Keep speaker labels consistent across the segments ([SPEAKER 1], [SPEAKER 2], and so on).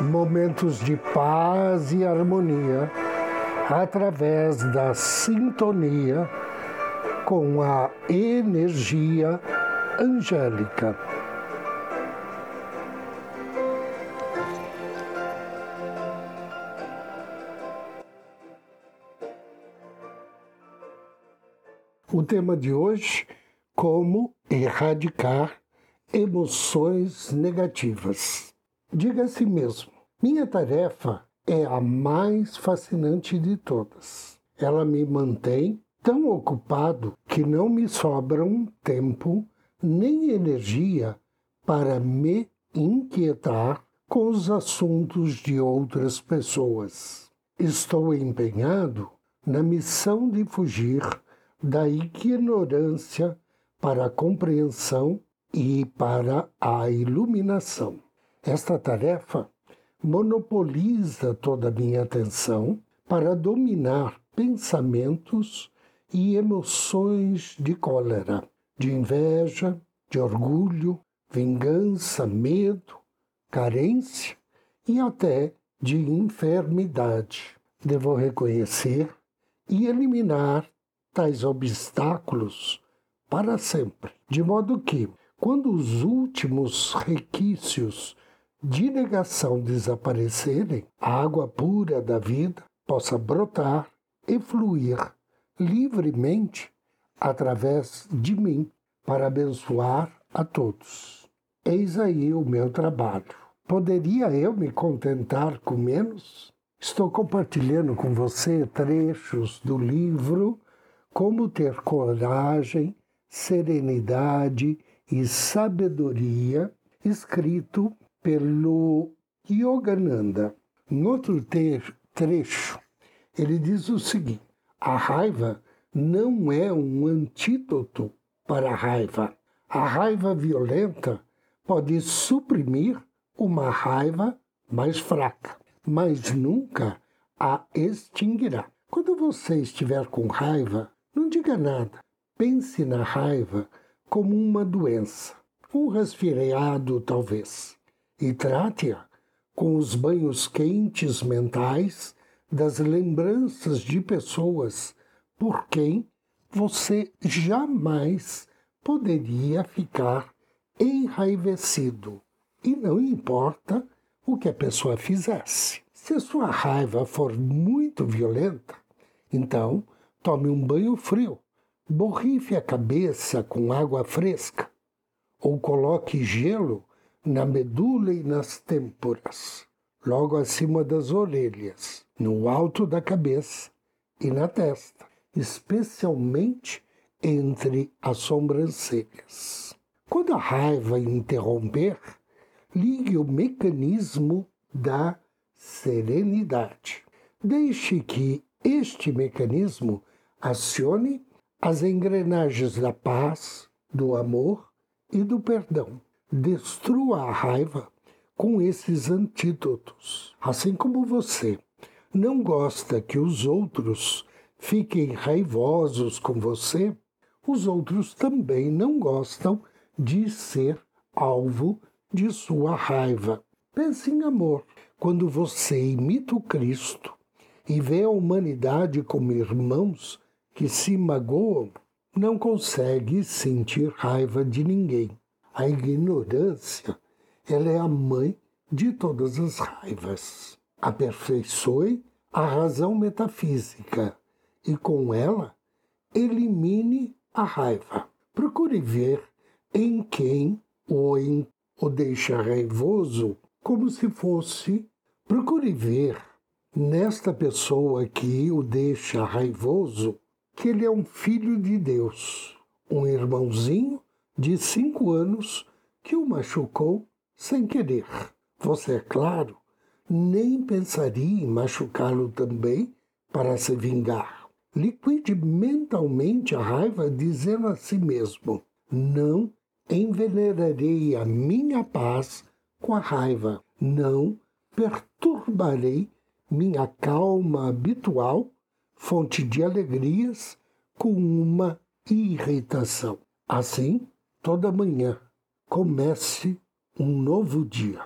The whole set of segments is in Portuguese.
[SPEAKER 1] Momentos de paz e harmonia através da sintonia com a energia angélica. O tema de hoje: como erradicar emoções negativas. Diga a si mesmo: minha tarefa é a mais fascinante de todas. Ela me mantém tão ocupado que não me sobram tempo nem energia para me inquietar com os assuntos de outras pessoas. Estou empenhado na missão de fugir da ignorância para a compreensão e para a iluminação. Esta tarefa monopoliza toda a minha atenção para dominar pensamentos e emoções de cólera, de inveja, de orgulho, vingança, medo, carência e até de enfermidade. Devo reconhecer e eliminar tais obstáculos para sempre, de modo que, quando os últimos requisitos de negação desaparecerem, a água pura da vida possa brotar e fluir livremente através de mim para abençoar a todos. Eis aí o meu trabalho. Poderia eu me contentar com menos? Estou compartilhando com você trechos do livro como ter coragem, serenidade e sabedoria, escrito pelo Yogananda. Em outro trecho, ele diz o seguinte: a raiva não é um antídoto para a raiva. A raiva violenta pode suprimir uma raiva mais fraca, mas nunca a extinguirá. Quando você estiver com raiva, não diga nada. Pense na raiva como uma doença, um resfriado talvez, e trate-a com os banhos quentes mentais das lembranças de pessoas por quem você jamais poderia ficar enraivecido. E não importa o que a pessoa fizesse. Se a sua raiva for muito violenta, então Tome um banho frio. Borrife a cabeça com água fresca. Ou coloque gelo na medula e nas têmporas, logo acima das orelhas, no alto da cabeça e na testa, especialmente entre as sobrancelhas. Quando a raiva interromper, ligue o mecanismo da serenidade. Deixe que este mecanismo Acione as engrenagens da paz, do amor e do perdão. Destrua a raiva com esses antídotos. Assim como você não gosta que os outros fiquem raivosos com você, os outros também não gostam de ser alvo de sua raiva. Pense em amor. Quando você imita o Cristo e vê a humanidade como irmãos, que se magoam não consegue sentir raiva de ninguém. A ignorância, ela é a mãe de todas as raivas. Aperfeiçoe a razão metafísica e com ela elimine a raiva. Procure ver em quem em, o deixa raivoso como se fosse. Procure ver nesta pessoa que o deixa raivoso que ele é um filho de Deus, um irmãozinho de cinco anos que o machucou sem querer. Você, é claro, nem pensaria em machucá-lo também para se vingar. Liquide mentalmente a raiva dizendo a si mesmo: Não envenenarei a minha paz com a raiva, não perturbarei minha calma habitual, fonte de alegrias, com uma irritação. Assim, toda manhã, comece um novo dia.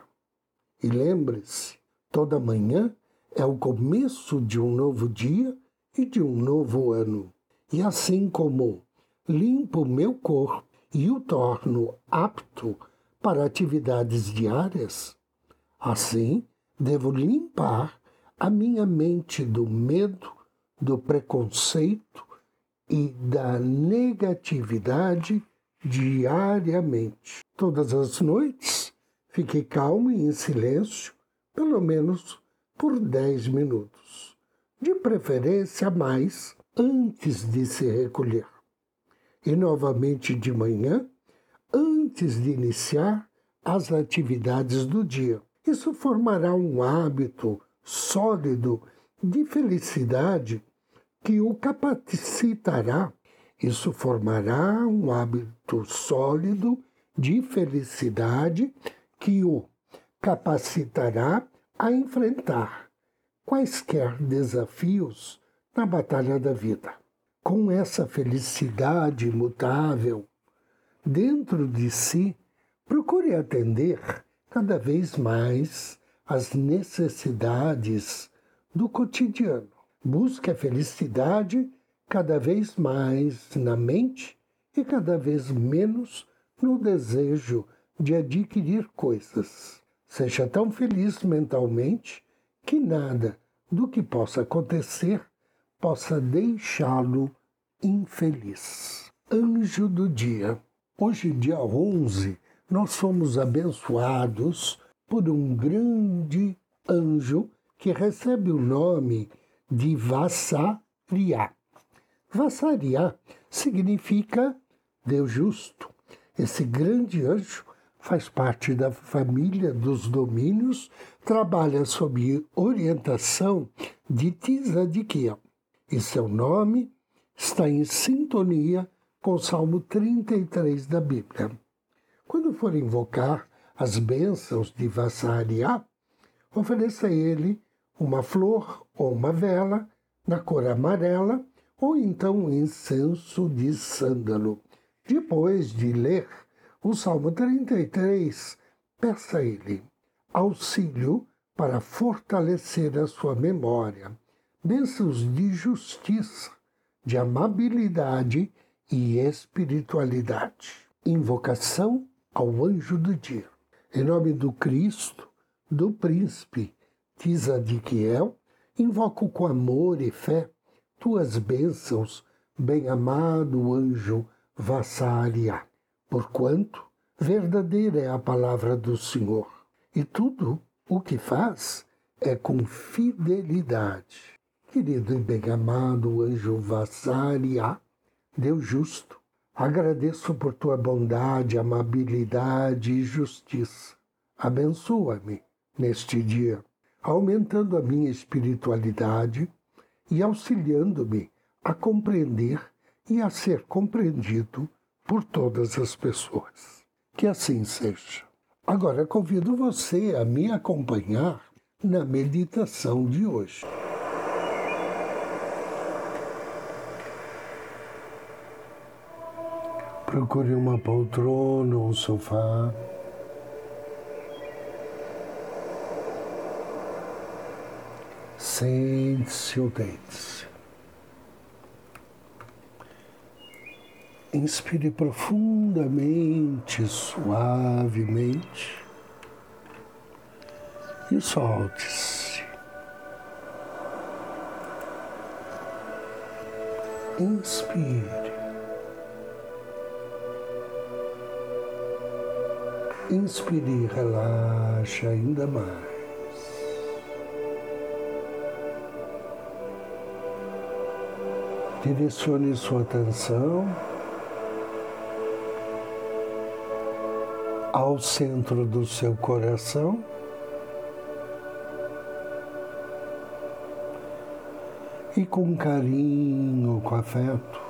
[SPEAKER 1] E lembre-se, toda manhã é o começo de um novo dia e de um novo ano. E assim como limpo meu corpo e o torno apto para atividades diárias, assim devo limpar a minha mente do medo, do preconceito e da negatividade diariamente. Todas as noites fiquei calmo e em silêncio, pelo menos por dez minutos, de preferência mais antes de se recolher. E novamente de manhã, antes de iniciar as atividades do dia. Isso formará um hábito sólido de felicidade que o capacitará. Isso formará um hábito sólido de felicidade que o capacitará a enfrentar quaisquer desafios na batalha da vida. Com essa felicidade imutável dentro de si, procure atender cada vez mais as necessidades do cotidiano. Busque a felicidade cada vez mais na mente e cada vez menos no desejo de adquirir coisas. Seja tão feliz mentalmente que nada do que possa acontecer possa deixá-lo infeliz. Anjo do dia. Hoje, dia 11, nós somos abençoados por um grande anjo que recebe o nome de Vassaria. Vassaria significa Deus justo. Esse grande anjo faz parte da família dos domínios, trabalha sob orientação de Tzadikiel. E seu nome está em sintonia com o Salmo 33 da Bíblia. Quando for invocar as bênçãos de Vassaria, ofereça a ele uma flor ou uma vela na cor amarela ou então incenso de sândalo. Depois de ler o Salmo 33, peça a ele auxílio para fortalecer a sua memória, bênçãos de justiça, de amabilidade e espiritualidade. Invocação ao anjo do dia. Em nome do Cristo, do príncipe Tzadikiel, invoco com amor e fé tuas bênçãos, bem-amado anjo Vassaria porquanto verdadeira é a palavra do Senhor, e tudo o que faz é com fidelidade. Querido e bem-amado anjo Vassaria, Deus justo, agradeço por tua bondade, amabilidade e justiça. Abençoa-me neste dia, aumentando a minha espiritualidade e auxiliando-me a compreender e a ser compreendido por todas as pessoas. Que assim seja. Agora convido você a me acompanhar na meditação de hoje. Procure uma poltrona ou um sofá. Sente-se. Inspire profundamente, suavemente e solte-se. Inspire. Inspire e relaxa ainda mais. Direcione sua atenção ao centro do seu coração. E com carinho, com afeto,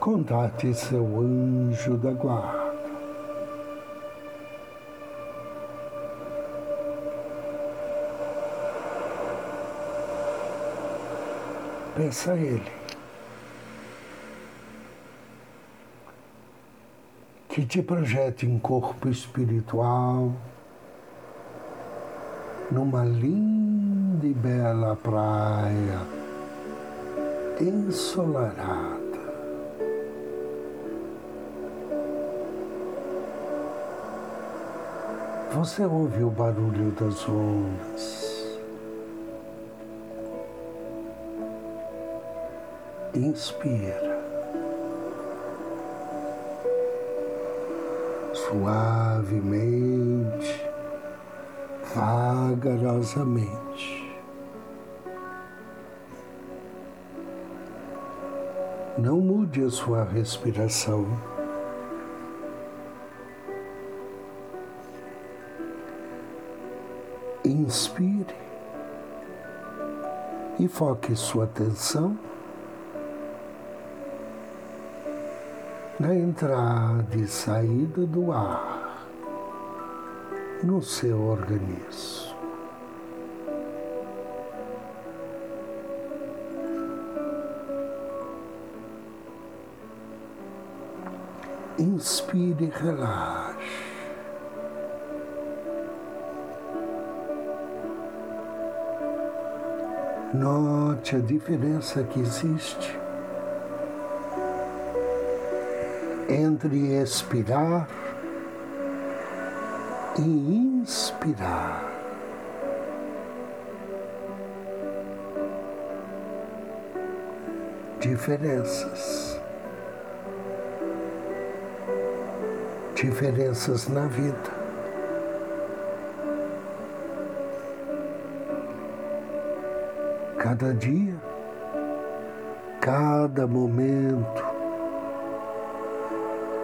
[SPEAKER 1] contate seu anjo da guarda. Peça a ele que te projete em corpo espiritual numa linda e bela praia ensolarada. Você ouve o barulho das ondas. Inspira. Suavemente, vagarosamente. Não mude a sua respiração. Inspire e foque sua atenção na entrada e saída do ar no seu organismo. Inspire e relaxe. Note a diferença que existe entre expirar e inspirar. Diferenças. Diferenças na vida. cada dia, cada momento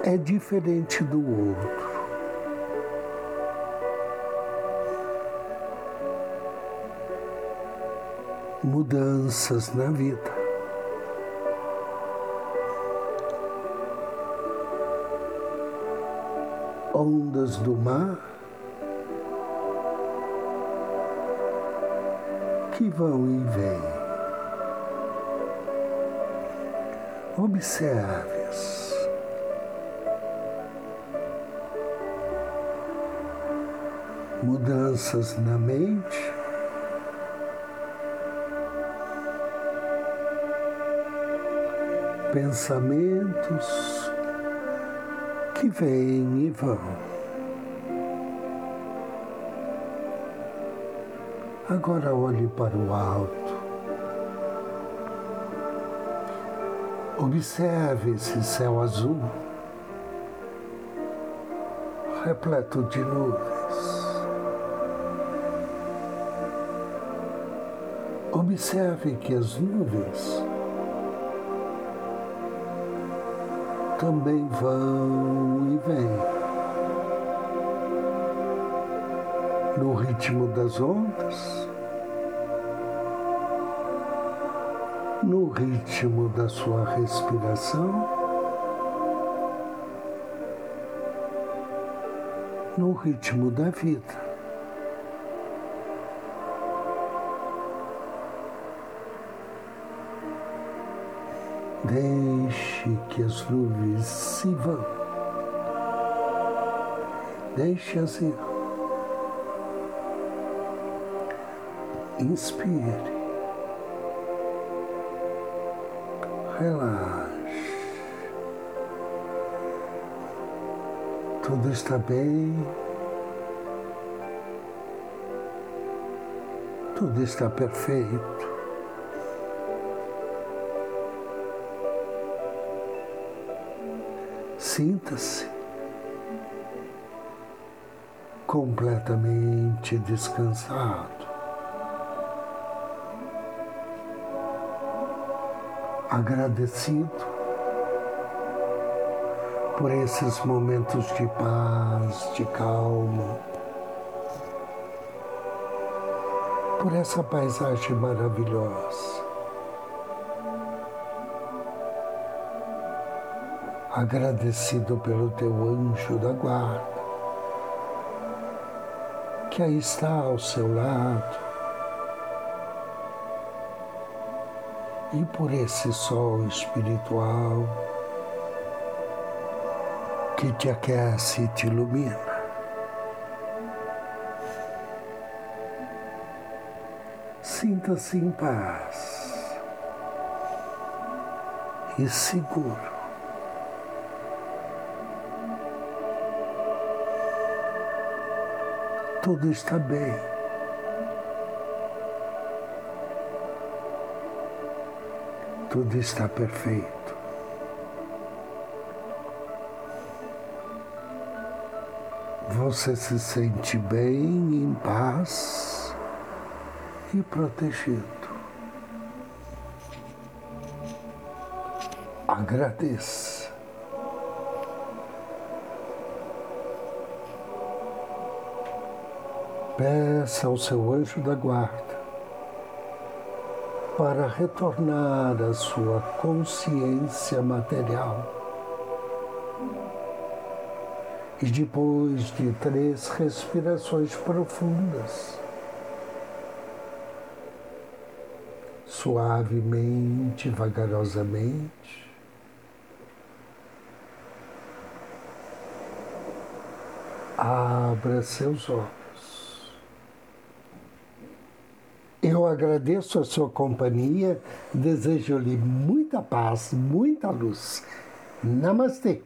[SPEAKER 1] é diferente do outro. Mudanças na vida. Ondas do mar que vão e vêm. Observe-as. Mudanças na mente. Pensamentos que vêm e vão. Agora olhe para o alto. Observe esse céu azul, repleto de nuvens. Observe que as nuvens também vão e vêm. no ritmo das ondas, no ritmo da sua respiração, no ritmo da vida. Deixe que as nuvens se vão. Deixe-as ir. Inspire. Relaxe. Tudo está bem. Tudo está perfeito. Sinta-se completamente descansado. agradecido por esses momentos de paz, de calma. por essa paisagem maravilhosa. Agradecido pelo teu anjo da guarda, que aí está ao seu lado, e por esse sol espiritual que te aquece e te ilumina. Sinta-se em paz e seguro. Tudo está bem. Tudo está perfeito. Você se sente bem, em paz e protegido. Agradeça. Peça ao seu anjo da guarda para retornar à sua consciência material. E depois de três respirações profundas, suavemente, vagarosamente. Abra seus olhos. Eu agradeço a sua companhia, desejo-lhe muita paz, muita luz. Namastê.